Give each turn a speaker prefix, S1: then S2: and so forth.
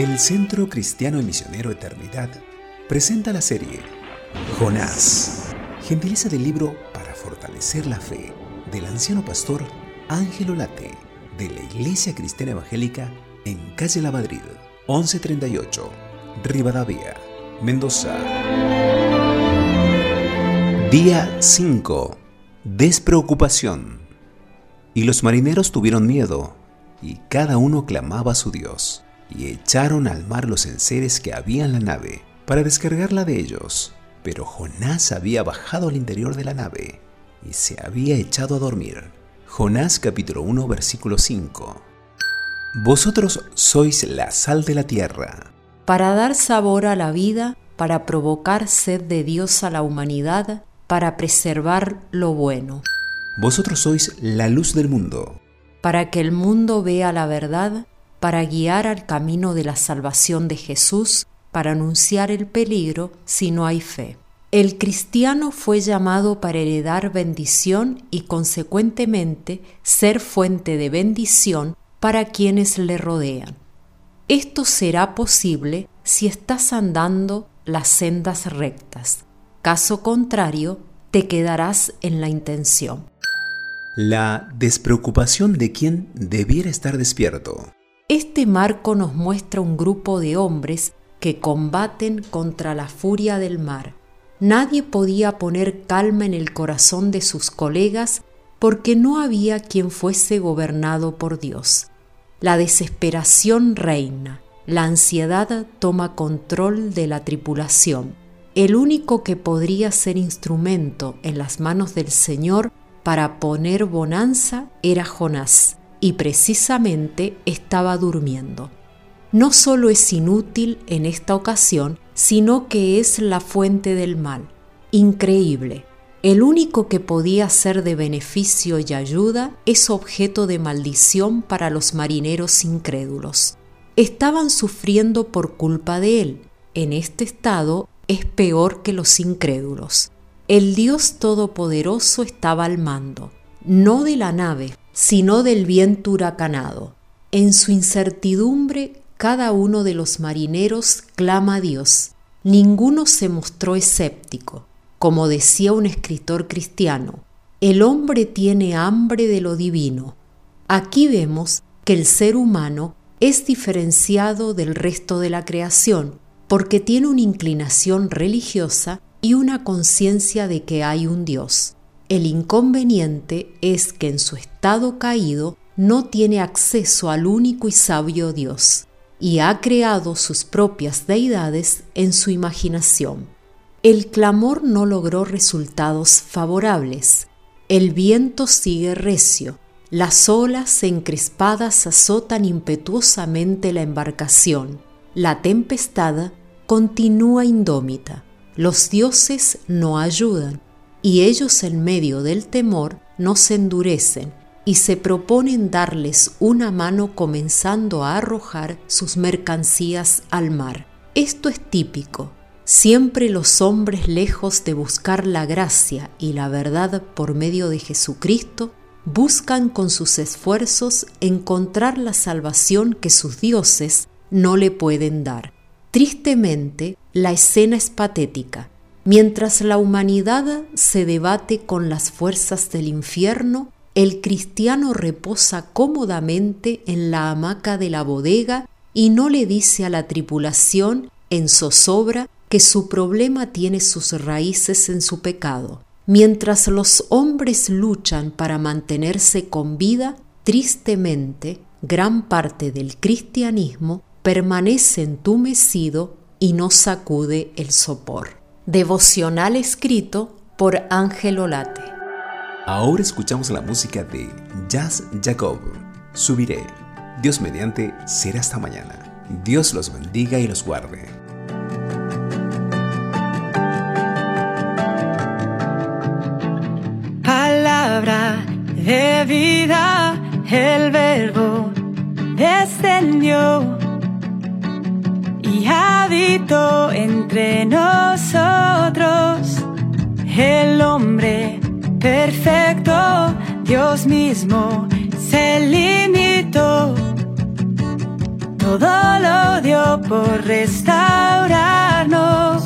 S1: El Centro Cristiano y Misionero Eternidad presenta la serie Jonás, gentileza del libro para fortalecer la fe del anciano pastor Ángelo Late de la Iglesia Cristiana Evangélica en Calle La Madrid, 1138, Rivadavia, Mendoza. Día 5. Despreocupación. Y los marineros tuvieron miedo, y cada uno clamaba a su Dios, y echaron al mar los enseres que había en la nave, para descargarla de ellos. Pero Jonás había bajado al interior de la nave, y se había echado a dormir. Jonás capítulo 1 versículo 5. Vosotros sois la sal de la tierra.
S2: Para dar sabor a la vida, para provocar sed de Dios a la humanidad, para preservar lo bueno.
S1: Vosotros sois la luz del mundo.
S2: Para que el mundo vea la verdad, para guiar al camino de la salvación de Jesús, para anunciar el peligro si no hay fe. El cristiano fue llamado para heredar bendición y consecuentemente ser fuente de bendición para quienes le rodean. Esto será posible si estás andando las sendas rectas, Caso contrario, te quedarás en la intención.
S1: La despreocupación de quien debiera estar despierto.
S2: Este marco nos muestra un grupo de hombres que combaten contra la furia del mar. Nadie podía poner calma en el corazón de sus colegas porque no había quien fuese gobernado por Dios. La desesperación reina, la ansiedad toma control de la tripulación. El único que podría ser instrumento en las manos del Señor para poner bonanza era Jonás, y precisamente estaba durmiendo. No solo es inútil en esta ocasión, sino que es la fuente del mal. Increíble. El único que podía ser de beneficio y ayuda es objeto de maldición para los marineros incrédulos. Estaban sufriendo por culpa de él. En este estado es peor que los incrédulos. El Dios Todopoderoso estaba al mando, no de la nave, sino del viento huracanado. En su incertidumbre, cada uno de los marineros clama a Dios. Ninguno se mostró escéptico. Como decía un escritor cristiano, el hombre tiene hambre de lo divino. Aquí vemos que el ser humano es diferenciado del resto de la creación, porque tiene una inclinación religiosa y una conciencia de que hay un Dios. El inconveniente es que en su estado caído no tiene acceso al único y sabio Dios, y ha creado sus propias deidades en su imaginación. El clamor no logró resultados favorables. El viento sigue recio, las olas encrespadas azotan impetuosamente la embarcación, la tempestad continúa indómita. Los dioses no ayudan y ellos en medio del temor no se endurecen y se proponen darles una mano comenzando a arrojar sus mercancías al mar. Esto es típico. Siempre los hombres lejos de buscar la gracia y la verdad por medio de Jesucristo, buscan con sus esfuerzos encontrar la salvación que sus dioses no le pueden dar. Tristemente, la escena es patética. Mientras la humanidad se debate con las fuerzas del infierno, el cristiano reposa cómodamente en la hamaca de la bodega y no le dice a la tripulación en zozobra que su problema tiene sus raíces en su pecado. Mientras los hombres luchan para mantenerse con vida, tristemente, gran parte del cristianismo permanece entumecido y no sacude el sopor. Devocional escrito por Ángel Olate.
S1: Ahora escuchamos la música de Jazz Jacob. Subiré. Dios mediante será hasta mañana. Dios los bendiga y los guarde.
S3: Palabra de vida, el verbo descendió y habitó entre nosotros el hombre perfecto, Dios mismo se limitó, todo lo dio por restaurarnos,